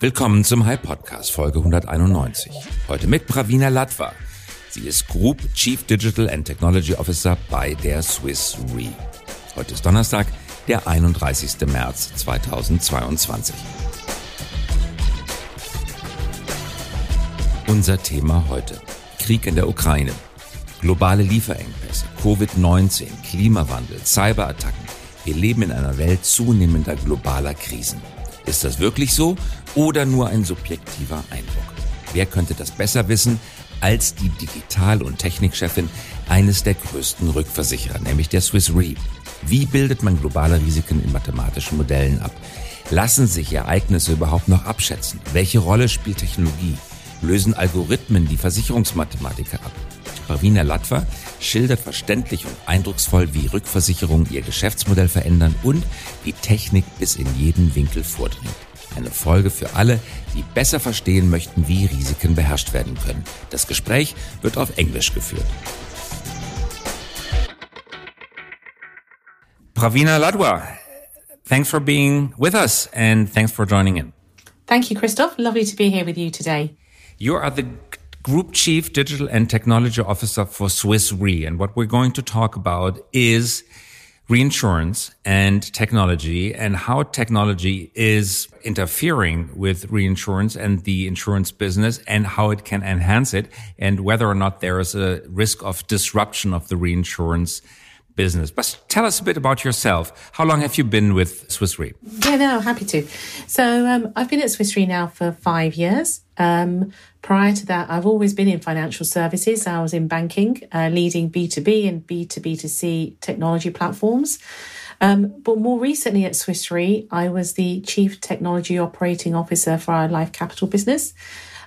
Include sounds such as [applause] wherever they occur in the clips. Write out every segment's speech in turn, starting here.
Willkommen zum High Podcast Folge 191. Heute mit Pravina Latva. Sie ist Group Chief Digital and Technology Officer bei der Swiss Re. Heute ist Donnerstag, der 31. März 2022. Unser Thema heute. Krieg in der Ukraine. Globale Lieferengpässe, Covid-19, Klimawandel, Cyberattacken. Wir leben in einer Welt zunehmender globaler Krisen. Ist das wirklich so oder nur ein subjektiver Eindruck? Wer könnte das besser wissen als die Digital- und Technikchefin eines der größten Rückversicherer, nämlich der Swiss Re? Wie bildet man globale Risiken in mathematischen Modellen ab? Lassen sich Ereignisse überhaupt noch abschätzen? Welche Rolle spielt Technologie? Lösen Algorithmen die Versicherungsmathematiker ab? Pravina Latva schildert verständlich und eindrucksvoll, wie Rückversicherungen ihr Geschäftsmodell verändern und wie Technik bis in jeden Winkel vordringt. Eine Folge für alle, die besser verstehen möchten, wie Risiken beherrscht werden können. Das Gespräch wird auf Englisch geführt. Pravina Ladwa, thanks for being with us and thanks for joining in. Thank you, Christoph. Lovely to be here with you today. You are the Group Chief Digital and Technology Officer for Swiss Re. And what we're going to talk about is reinsurance and technology and how technology is interfering with reinsurance and the insurance business and how it can enhance it and whether or not there is a risk of disruption of the reinsurance business. But tell us a bit about yourself. How long have you been with Swiss Re? Yeah, no, happy to. So um, I've been at Swiss Re now for five years. Um, prior to that, I've always been in financial services. I was in banking, uh, leading B2B and B2B2C technology platforms. Um, but more recently at Swiss Re, I was the Chief Technology Operating Officer for our Life Capital business.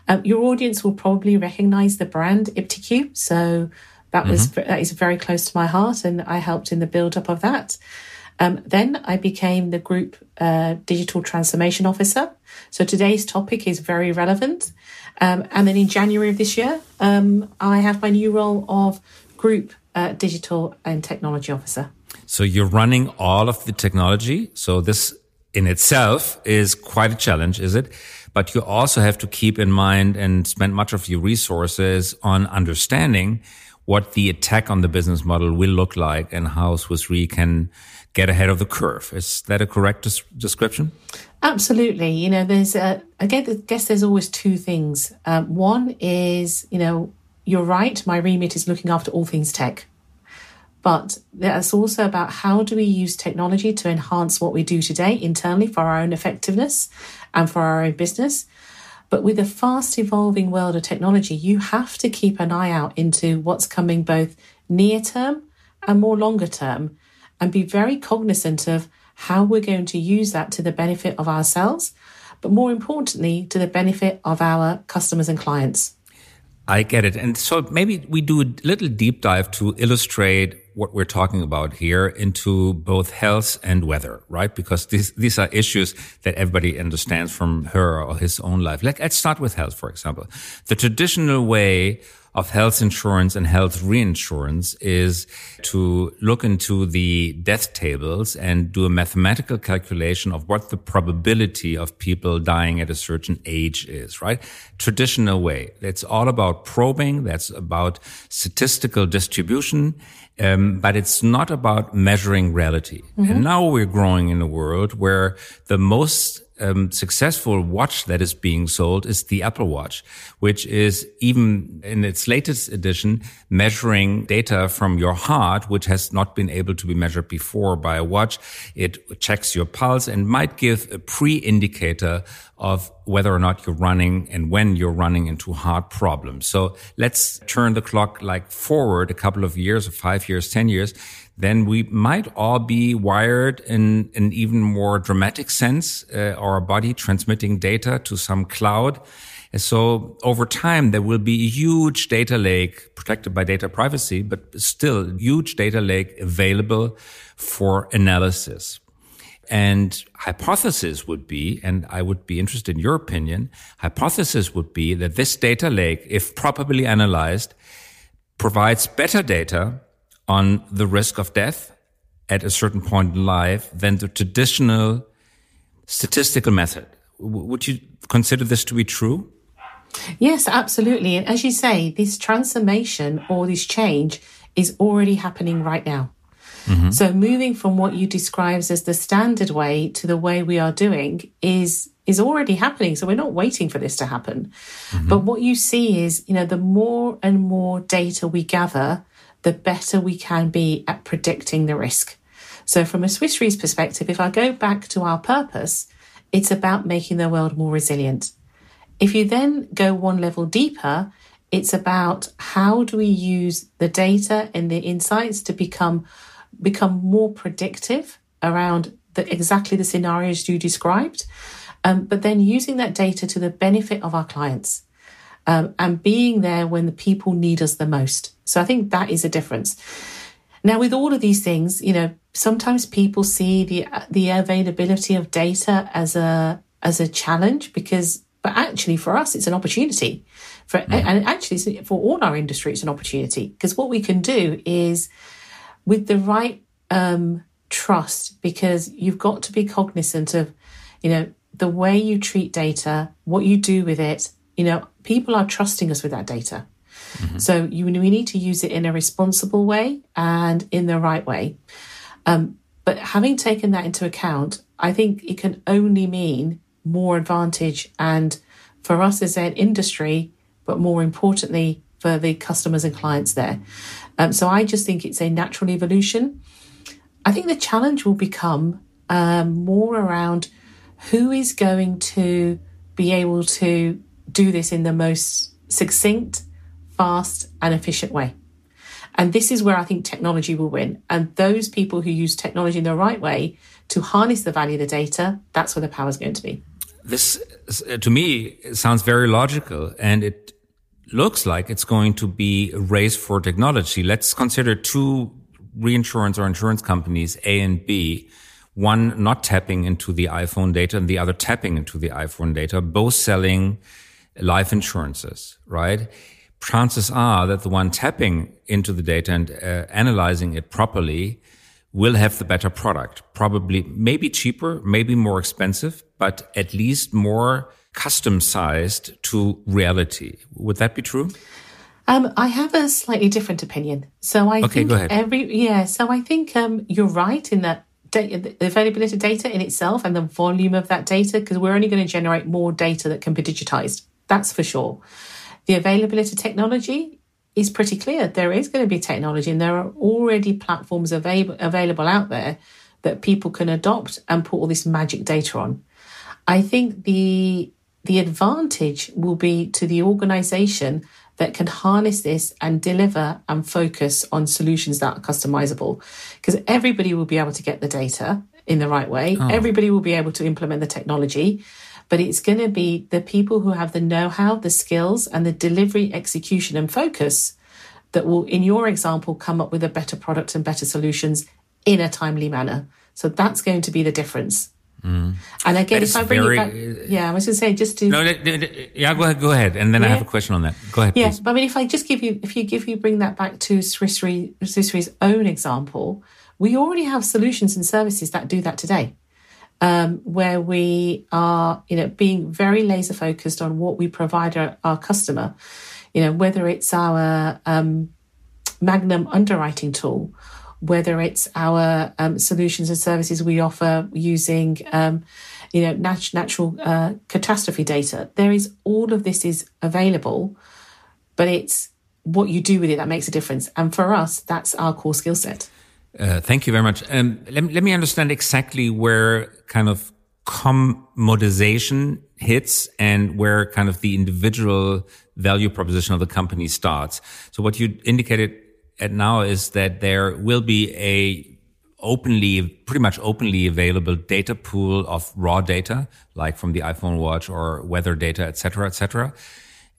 Um, your audience will probably recognize the brand iptiQ. So that mm-hmm. was that is very close to my heart, and I helped in the build up of that. Um, then I became the group uh, digital transformation officer. So today's topic is very relevant. Um, and then in January of this year, um, I have my new role of group uh, digital and technology officer. So you're running all of the technology. So this in itself is quite a challenge, is it? But you also have to keep in mind and spend much of your resources on understanding what the attack on the business model will look like and how Swiss Re can get ahead of the curve. Is that a correct des- description? Absolutely. You know, there's a, I guess there's always two things. Um, one is, you know, you're right. My remit is looking after all things tech. But that's also about how do we use technology to enhance what we do today internally for our own effectiveness and for our own business. But with a fast evolving world of technology, you have to keep an eye out into what's coming both near term and more longer term and be very cognizant of how we're going to use that to the benefit of ourselves, but more importantly, to the benefit of our customers and clients. I get it. And so maybe we do a little deep dive to illustrate what we're talking about here into both health and weather, right? Because these, these are issues that everybody understands from her or his own life. Like, let's start with health, for example. The traditional way of health insurance and health reinsurance is to look into the death tables and do a mathematical calculation of what the probability of people dying at a certain age is, right? Traditional way. It's all about probing. That's about statistical distribution. Um, but it's not about measuring reality. Mm-hmm. And now we're growing in a world where the most um, successful watch that is being sold is the Apple Watch, which is even in its latest edition measuring data from your heart, which has not been able to be measured before by a watch. It checks your pulse and might give a pre-indicator of whether or not you're running and when you're running into heart problems. So let's turn the clock like forward a couple of years or five years, 10 years then we might all be wired in an even more dramatic sense, uh, our body transmitting data to some cloud. And so over time, there will be a huge data lake protected by data privacy, but still huge data lake available for analysis. And hypothesis would be, and I would be interested in your opinion, hypothesis would be that this data lake, if properly analyzed, provides better data on the risk of death at a certain point in life than the traditional statistical method, would you consider this to be true? Yes, absolutely. And as you say, this transformation or this change is already happening right now. Mm-hmm. So moving from what you describe as the standard way to the way we are doing is is already happening. So we're not waiting for this to happen. Mm-hmm. But what you see is, you know, the more and more data we gather, the better we can be at predicting the risk. So from a Swiss Re's perspective, if I go back to our purpose, it's about making the world more resilient. If you then go one level deeper, it's about how do we use the data and the insights to become become more predictive around the, exactly the scenarios you described, um, but then using that data to the benefit of our clients um, and being there when the people need us the most. So I think that is a difference. Now, with all of these things, you know, sometimes people see the the availability of data as a as a challenge because but actually for us it's an opportunity for mm. and actually for all our industry it's an opportunity because what we can do is with the right um, trust because you've got to be cognizant of you know the way you treat data what you do with it you know people are trusting us with that data mm-hmm. so you we need to use it in a responsible way and in the right way um, but having taken that into account, I think it can only mean more advantage and for us as an industry, but more importantly for the customers and clients there. Um, so I just think it's a natural evolution. I think the challenge will become um, more around who is going to be able to do this in the most succinct, fast, and efficient way. And this is where I think technology will win. And those people who use technology in the right way to harness the value of the data, that's where the power is going to be. This, to me, sounds very logical. And it looks like it's going to be a race for technology. Let's consider two reinsurance or insurance companies, A and B, one not tapping into the iPhone data and the other tapping into the iPhone data, both selling life insurances, right? Chances are that the one tapping into the data and uh, analyzing it properly will have the better product. Probably, maybe cheaper, maybe more expensive, but at least more custom sized to reality. Would that be true? Um, I have a slightly different opinion. So I okay, think every yeah. So I think um, you're right in that data, the availability of data in itself and the volume of that data, because we're only going to generate more data that can be digitized. That's for sure. The availability of technology is pretty clear. There is going to be technology, and there are already platforms available available out there that people can adopt and put all this magic data on. I think the the advantage will be to the organization that can harness this and deliver and focus on solutions that are customizable because everybody will be able to get the data in the right way. Oh. Everybody will be able to implement the technology but it's going to be the people who have the know how, the skills, and the delivery, execution, and focus that will, in your example, come up with a better product and better solutions in a timely manner. So that's going to be the difference. Mm. And again, if I bring very, it back, yeah, I was going to say just to no, yeah, go ahead, go ahead, and then yeah. I have a question on that. Go ahead, yeah. But I mean, if I just give you, if you give you bring that back to Swiss Re's own example, we already have solutions and services that do that today um, where we are, you know, being very laser focused on what we provide our, our customer. You know, whether it's our um, Magnum underwriting tool, whether it's our um, solutions and services we offer using, um, you know, nat- natural uh, catastrophe data. There is all of this is available, but it's what you do with it that makes a difference. And for us, that's our core skill set. Uh, thank you very much. Um, let, let me understand exactly where kind of commodization hits and where kind of the individual value proposition of the company starts. So what you indicated at now is that there will be a openly, pretty much openly available data pool of raw data, like from the iPhone watch or weather data, et cetera, et cetera.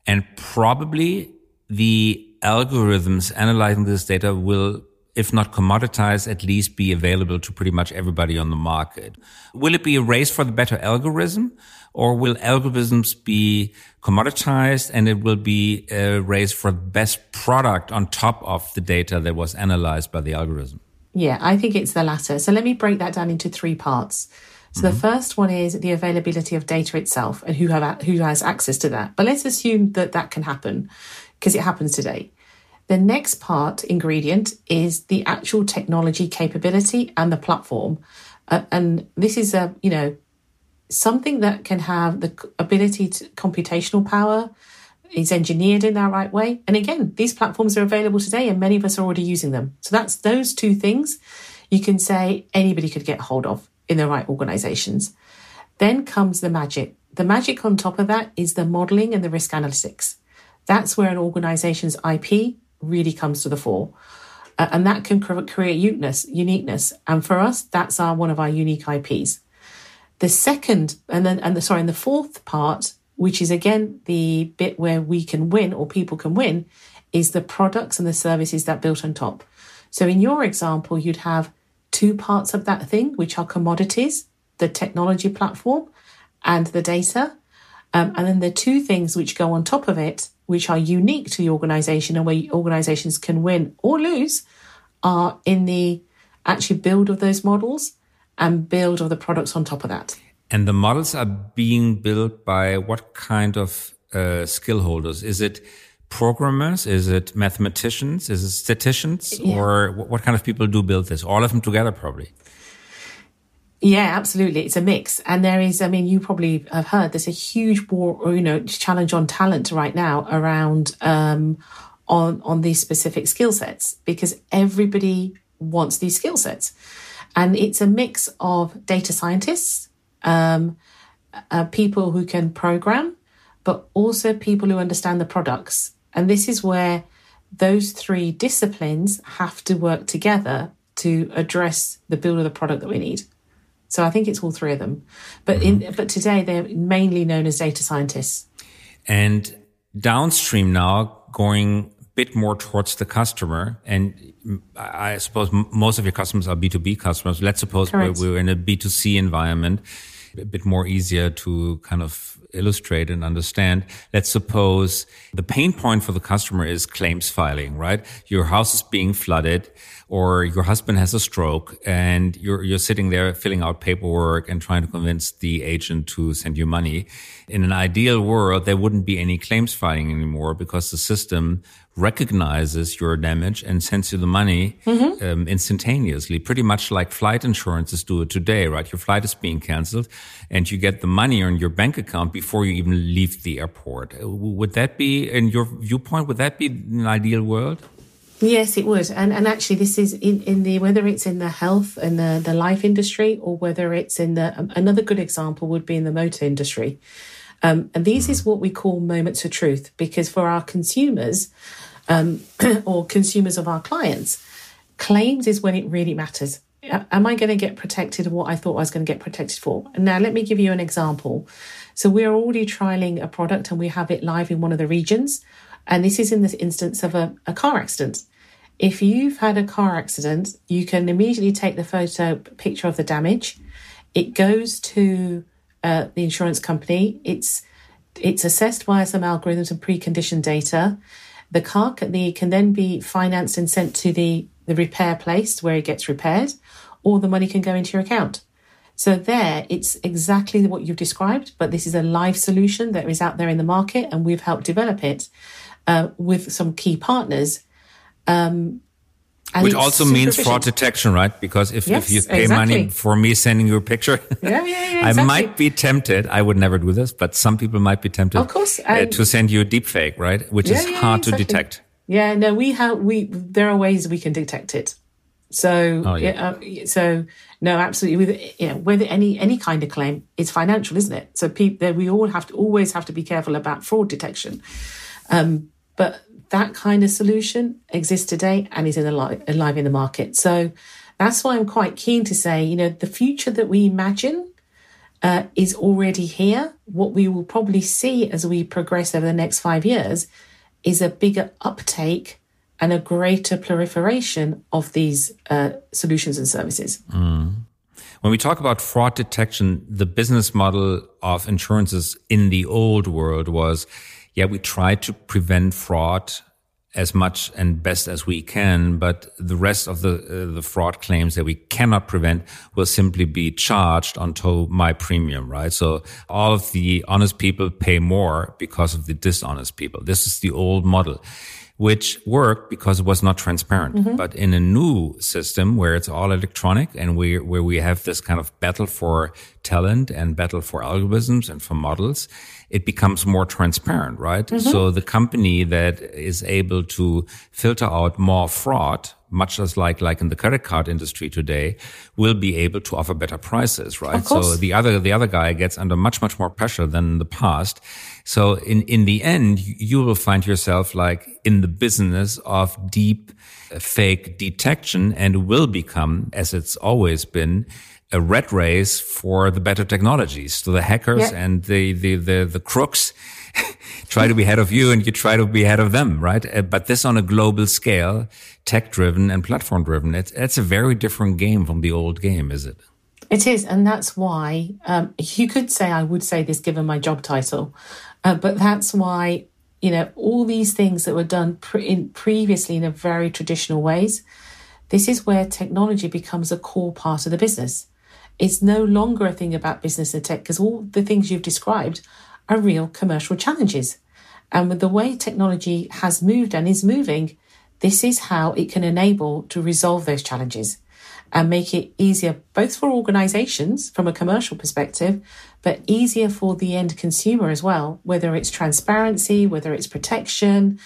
And probably the algorithms analyzing this data will if not commoditized, at least be available to pretty much everybody on the market. Will it be a race for the better algorithm or will algorithms be commoditized and it will be a race for the best product on top of the data that was analyzed by the algorithm? Yeah, I think it's the latter. So let me break that down into three parts. So the mm-hmm. first one is the availability of data itself and who have who has access to that. But let's assume that that can happen because it happens today. The next part ingredient is the actual technology capability and the platform. Uh, and this is a, you know, something that can have the ability to computational power, is engineered in that right way. And again, these platforms are available today and many of us are already using them. So that's those two things you can say anybody could get hold of in the right organizations. Then comes the magic. The magic on top of that is the modeling and the risk analytics. That's where an organization's IP really comes to the fore. Uh, and that can create uniqueness, uniqueness. And for us, that's our one of our unique IPs. The second, and then, and the, sorry, and the fourth part which is again the bit where we can win or people can win, is the products and the services that built on top. So in your example, you'd have two parts of that thing, which are commodities, the technology platform, and the data. Um, and then the two things which go on top of it, which are unique to the organization and where organizations can win or lose, are in the actually build of those models and build of the products on top of that. And the models are being built by what kind of uh, skill holders? Is it programmers? Is it mathematicians? Is it statisticians? Yeah. Or what kind of people do build this? All of them together, probably. Yeah, absolutely. It's a mix. And there is, I mean, you probably have heard there's a huge war, you know, challenge on talent right now around, um, on, on these specific skill sets because everybody wants these skill sets. And it's a mix of data scientists um, uh, people who can program, but also people who understand the products. And this is where those three disciplines have to work together to address the build of the product that we need. So I think it's all three of them. But mm-hmm. but today they're mainly known as data scientists. And downstream now going a bit more towards the customer and I suppose most of your customers are B2B customers. Let's suppose we're, we're in a B2C environment a bit more easier to kind of illustrate and understand. Let's suppose the pain point for the customer is claims filing, right? Your house is being flooded or your husband has a stroke and you're, you're sitting there filling out paperwork and trying to convince the agent to send you money. In an ideal world, there wouldn't be any claims filing anymore because the system recognizes your damage and sends you the money mm-hmm. um, instantaneously, pretty much like flight insurances do it today, right? Your flight is being canceled and you get the money on your bank account before you even leave the airport. Uh, would that be, in your viewpoint, would that be an ideal world? Yes, it would. And and actually this is in, in the whether it's in the health and the, the life industry or whether it's in the um, another good example would be in the motor industry. Um, and these is what we call moments of truth because for our consumers um, [clears throat] or consumers of our clients, claims is when it really matters. Am I going to get protected of what I thought I was going to get protected for? And now, let me give you an example. So, we're already trialing a product and we have it live in one of the regions. And this is in the instance of a, a car accident. If you've had a car accident, you can immediately take the photo picture of the damage. It goes to uh, the insurance company. It's it's assessed via some algorithms and preconditioned data. The car can, the, can then be financed and sent to the, the repair place where it gets repaired, or the money can go into your account. So there, it's exactly what you've described, but this is a live solution that is out there in the market, and we've helped develop it uh, with some key partners. Um, which also means fraud detection, right? Because if, yes, if you pay exactly. money for me sending you a picture, [laughs] yeah, yeah, yeah, exactly. I might be tempted. I would never do this, but some people might be tempted of course, uh, to send you a deep fake, right? Which is hard exactly. to detect. Yeah, no, we have, we, there are ways we can detect it. So, oh, yeah. uh, so no, absolutely. With, you know, whether any, any kind of claim, it's financial, isn't it? So people, we all have to, always have to be careful about fraud detection. Um, but that kind of solution exists today and is in alive, alive in the market. So that's why I'm quite keen to say, you know, the future that we imagine uh, is already here. What we will probably see as we progress over the next five years is a bigger uptake and a greater proliferation of these uh, solutions and services. Mm. When we talk about fraud detection, the business model of insurances in the old world was yeah, we try to prevent fraud as much and best as we can, but the rest of the uh, the fraud claims that we cannot prevent will simply be charged onto my premium, right? So all of the honest people pay more because of the dishonest people. This is the old model which worked because it was not transparent. Mm-hmm. But in a new system where it's all electronic and we, where we have this kind of battle for talent and battle for algorithms and for models, it becomes more transparent, right? Mm-hmm. So the company that is able to filter out more fraud, much as like, like in the credit card industry today, will be able to offer better prices, right? So the other, the other guy gets under much, much more pressure than in the past. So in, in the end, you will find yourself like in the business of deep uh, fake detection and will become, as it's always been, a red race for the better technologies. So the hackers yeah. and the, the, the, the crooks [laughs] try to be ahead of you and you try to be ahead of them, right? Uh, but this on a global scale, tech driven and platform driven, it's, it's a very different game from the old game, is it? It is. And that's why um, you could say, I would say this given my job title, uh, but that's why, you know, all these things that were done pre- in previously in a very traditional ways, this is where technology becomes a core part of the business. It's no longer a thing about business and tech because all the things you've described are real commercial challenges. And with the way technology has moved and is moving, this is how it can enable to resolve those challenges and make it easier both for organizations from a commercial perspective, but easier for the end consumer as well, whether it's transparency, whether it's protection,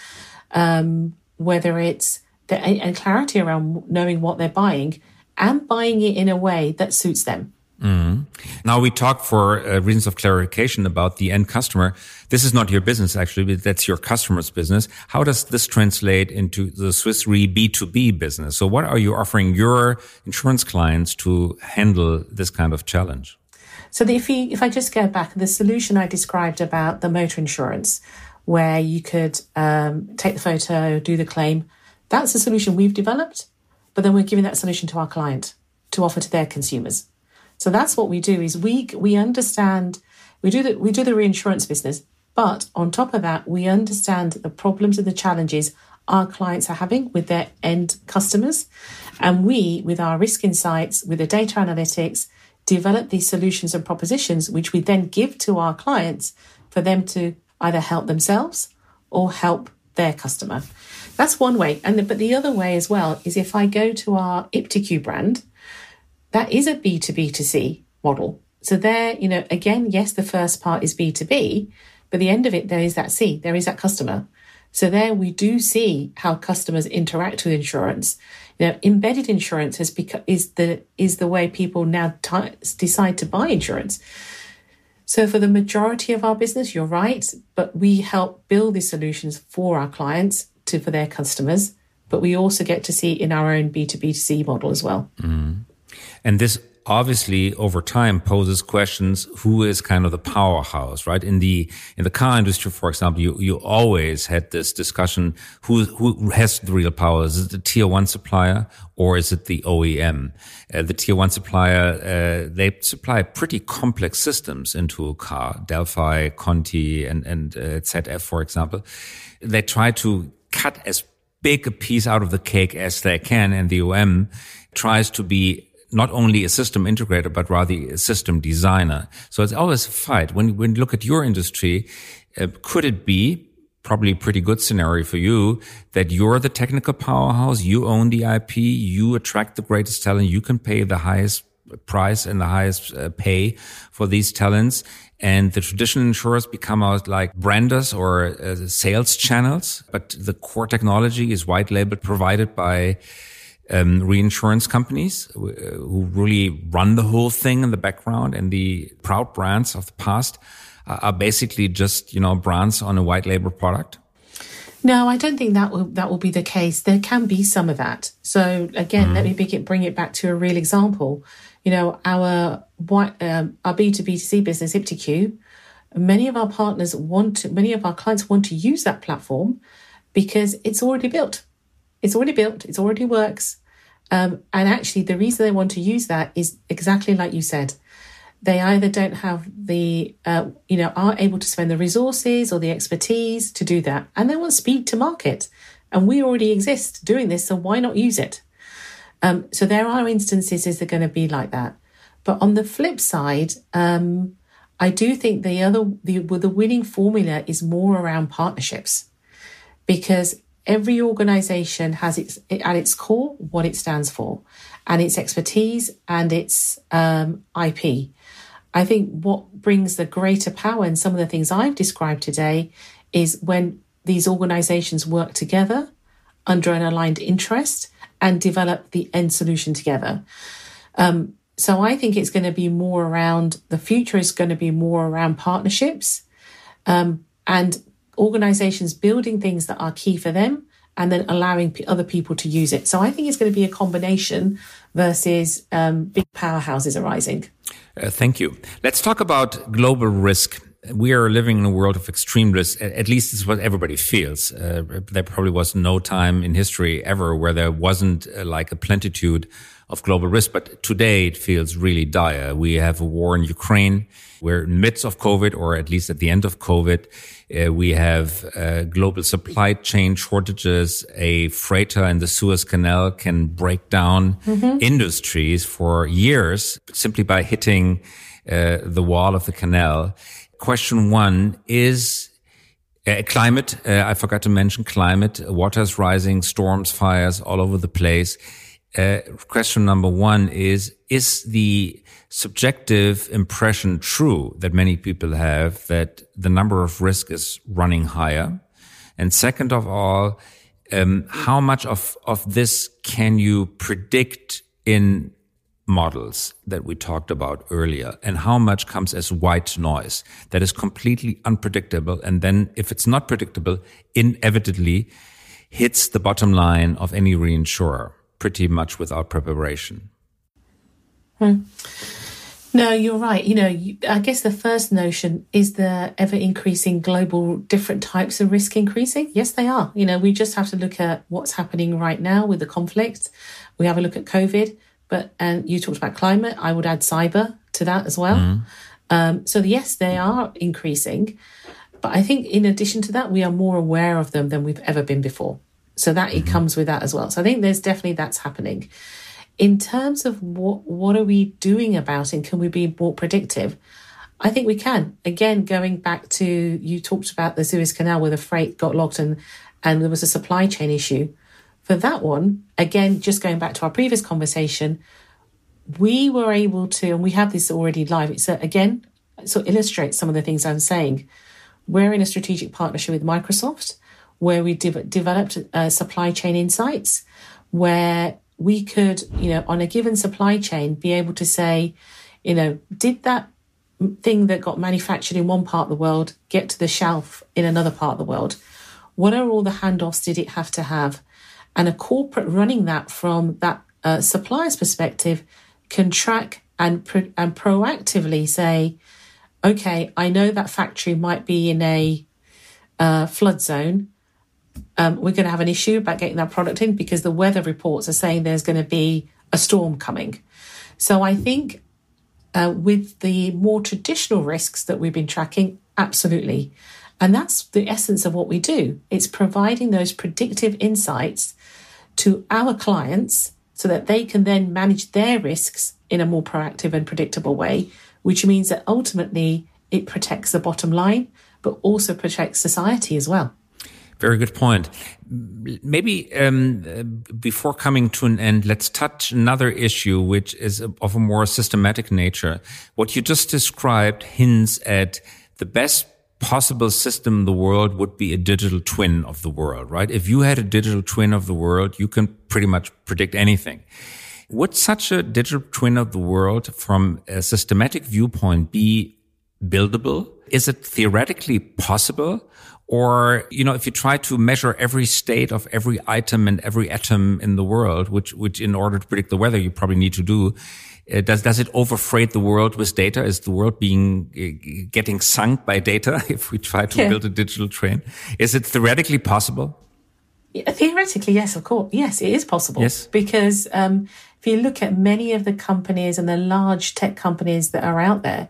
um, whether it's the, and clarity around knowing what they're buying and buying it in a way that suits them. Mm. Now we talk for uh, reasons of clarification about the end customer. This is not your business actually, but that's your customer's business. How does this translate into the Swiss Re B2B business? So what are you offering your insurance clients to handle this kind of challenge? So if you, if I just go back, the solution I described about the motor insurance, where you could um, take the photo, do the claim, that's a solution we've developed but then we're giving that solution to our client to offer to their consumers. So that's what we do is we we understand we do the we do the reinsurance business, but on top of that, we understand the problems and the challenges our clients are having with their end customers. And we, with our risk insights, with the data analytics, develop these solutions and propositions, which we then give to our clients for them to either help themselves or help their customer. That's one way. And the, but the other way as well is if I go to our iptiQ brand, that is a B2B2C model. So there, you know, again, yes, the first part is B2B, but the end of it, there is that C, there is that customer. So there we do see how customers interact with insurance. You know, embedded insurance has become is the is the way people now t- decide to buy insurance. So for the majority of our business, you're right, but we help build these solutions for our clients to for their customers, but we also get to see in our own B2B2C model as well. Mm. And this obviously over time poses questions who is kind of the powerhouse right in the in the car industry for example you you always had this discussion who who has the real power is it the tier 1 supplier or is it the OEM uh, the tier 1 supplier uh, they supply pretty complex systems into a car Delphi Conti and and uh, ZF for example they try to cut as big a piece out of the cake as they can. And the OEM tries to be not only a system integrator, but rather a system designer. So it's always a fight. When, when you look at your industry, uh, could it be probably pretty good scenario for you that you're the technical powerhouse, you own the IP, you attract the greatest talent, you can pay the highest price and the highest uh, pay for these talents and the traditional insurers become out like branders or uh, sales channels, but the core technology is white labeled provided by um, reinsurance companies uh, who really run the whole thing in the background and the proud brands of the past are basically just, you know, brands on a white label product. No, I don't think that will that will be the case. There can be some of that. So again, mm. let me bring it back to a real example you know, our um, our B two B C business iptiQ, many of our partners want to, many of our clients want to use that platform because it's already built. It's already built. It already works. Um, and actually, the reason they want to use that is exactly like you said. They either don't have the, uh, you know, are able to spend the resources or the expertise to do that, and they want speed to market. And we already exist doing this, so why not use it? Um, so there are instances is they're going to be like that. But on the flip side, um, I do think the other the the winning formula is more around partnerships, because every organization has its at its core what it stands for, and its expertise and its um, IP. I think what brings the greater power and some of the things I've described today is when these organizations work together under an aligned interest and develop the end solution together. Um, so I think it's going to be more around the future is going to be more around partnerships um, and organizations building things that are key for them and then allowing p- other people to use it. So I think it's going to be a combination versus um, big powerhouses arising. Uh, thank you. Let's talk about global risk. We are living in a world of extreme risk. At least it's what everybody feels. Uh, there probably was no time in history ever where there wasn't uh, like a plentitude of global risk. But today it feels really dire. We have a war in Ukraine. We're in the midst of COVID, or at least at the end of COVID. Uh, we have uh, global supply chain shortages. A freighter in the Suez Canal can break down mm-hmm. industries for years simply by hitting uh, the wall of the canal. Question one is uh, climate. Uh, I forgot to mention climate. Water's rising, storms, fires all over the place uh, question number one is, is the subjective impression true that many people have that the number of risk is running higher? And second of all, um, how much of, of this can you predict in models that we talked about earlier and how much comes as white noise that is completely unpredictable. And then if it's not predictable, inevitably hits the bottom line of any reinsurer pretty much without preparation. Hmm. No, you're right. You know, I guess the first notion is the ever increasing global different types of risk increasing. Yes, they are. You know, we just have to look at what's happening right now with the conflict. We have a look at COVID, but and you talked about climate. I would add cyber to that as well. Mm. Um, so yes, they are increasing, but I think in addition to that, we are more aware of them than we've ever been before. So that mm-hmm. it comes with that as well. So I think there's definitely that's happening. In terms of what what are we doing about it? Can we be more predictive? I think we can. Again, going back to you talked about the Suez Canal where the freight got locked and and there was a supply chain issue. For that one, again, just going back to our previous conversation, we were able to, and we have this already live. It's a, again, so illustrates some of the things I'm saying. We're in a strategic partnership with Microsoft where we de- developed uh, supply chain insights where we could, you know, on a given supply chain, be able to say, you know, did that thing that got manufactured in one part of the world get to the shelf in another part of the world? What are all the handoffs did it have to have? And a corporate running that from that uh, supplier's perspective can track and pro- and proactively say, okay, I know that factory might be in a uh, flood zone um, we're going to have an issue about getting that product in because the weather reports are saying there's going to be a storm coming. So I think uh, with the more traditional risks that we've been tracking, absolutely. And that's the essence of what we do. It's providing those predictive insights to our clients so that they can then manage their risks in a more proactive and predictable way, which means that ultimately it protects the bottom line, but also protects society as well. Very good point. Maybe um, before coming to an end, let's touch another issue, which is of a more systematic nature. What you just described hints at the best possible system in the world would be a digital twin of the world, right? If you had a digital twin of the world, you can pretty much predict anything. Would such a digital twin of the world from a systematic viewpoint be buildable? Is it theoretically possible? Or, you know, if you try to measure every state of every item and every atom in the world, which, which in order to predict the weather, you probably need to do, uh, does, does it overfreight the world with data? Is the world being, uh, getting sunk by data [laughs] if we try to yeah. build a digital train? Is it theoretically possible? Yeah, theoretically, yes, of course. Yes, it is possible. Yes. Because, um, if you look at many of the companies and the large tech companies that are out there,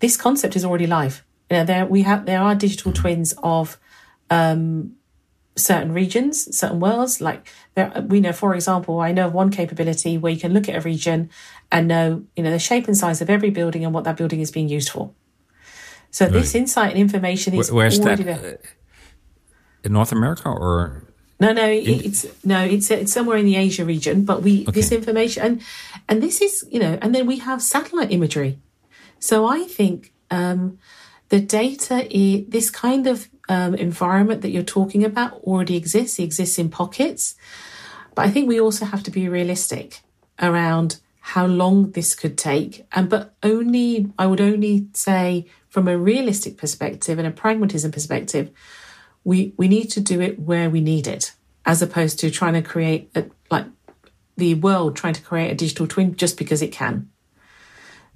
this concept is already live. You know, there we have there are digital twins of um, certain regions, certain worlds. Like there, we know, for example, I know of one capability where you can look at a region and know, you know, the shape and size of every building and what that building is being used for. So this insight and information is Where's already that? there. In North America or no, no, it's no, it's it's somewhere in the Asia region. But we okay. this information and and this is you know, and then we have satellite imagery. So I think um, the data, is, this kind of um, environment that you're talking about already exists. It exists in pockets, but I think we also have to be realistic around how long this could take. And but only I would only say from a realistic perspective and a pragmatism perspective, we we need to do it where we need it, as opposed to trying to create a, like the world trying to create a digital twin just because it can.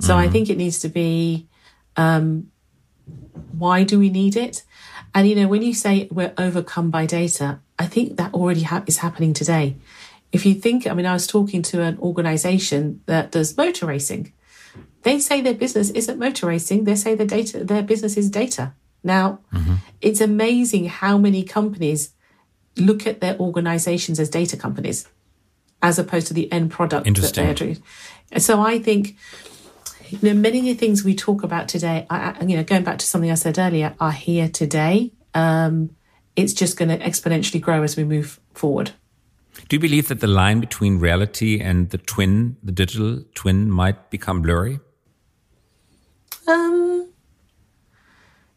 So mm-hmm. I think it needs to be um, why do we need it? And you know, when you say we're overcome by data, I think that already ha- is happening today if you think, I mean, I was talking to an organization that does motor racing. They say their business isn't motor racing. They say their data, their business is data. Now, mm-hmm. it's amazing how many companies look at their organizations as data companies as opposed to the end product that they're doing. So I think, you know, many of the things we talk about today, I, you know, going back to something I said earlier, are here today. Um, it's just going to exponentially grow as we move forward. Do you believe that the line between reality and the twin, the digital twin, might become blurry? Um,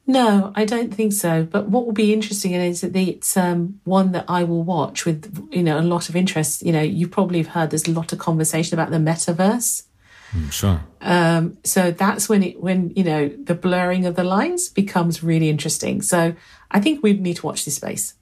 no, I don't think so. But what will be interesting is that it's um, one that I will watch with you know a lot of interest. You know, you probably have heard there's a lot of conversation about the metaverse. Mm, sure. Um, so that's when it when you know the blurring of the lines becomes really interesting. So I think we need to watch this space.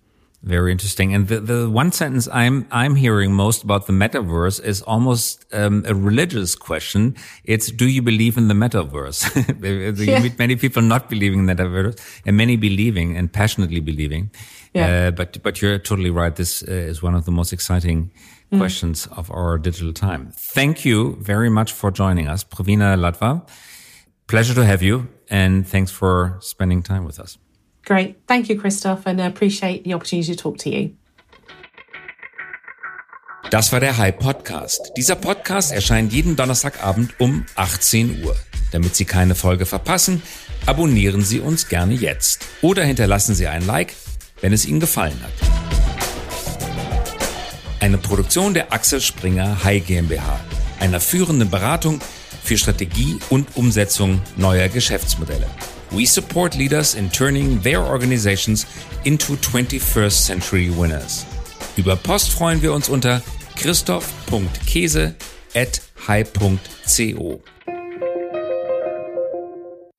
Very interesting. And the, the one sentence I'm I'm hearing most about the metaverse is almost um, a religious question. It's do you believe in the metaverse? [laughs] you yeah. meet many people not believing in the metaverse, and many believing and passionately believing. Yeah. Uh, but but you're totally right. This uh, is one of the most exciting mm. questions of our digital time. Thank you very much for joining us, Pravina Ladva. Pleasure to have you, and thanks for spending time with us. Great. Thank you, Christoph, and I appreciate the opportunity to talk to you. Das war der Hype Podcast. Dieser Podcast erscheint jeden Donnerstagabend um 18 Uhr. Damit Sie keine Folge verpassen, abonnieren Sie uns gerne jetzt oder hinterlassen Sie ein Like, wenn es Ihnen gefallen hat. Eine Produktion der Axel Springer High GmbH, einer führenden Beratung für Strategie und Umsetzung neuer Geschäftsmodelle. We support leaders in turning their organizations into 21st century winners. Über Post freuen wir uns unter christoph.käse at high.co.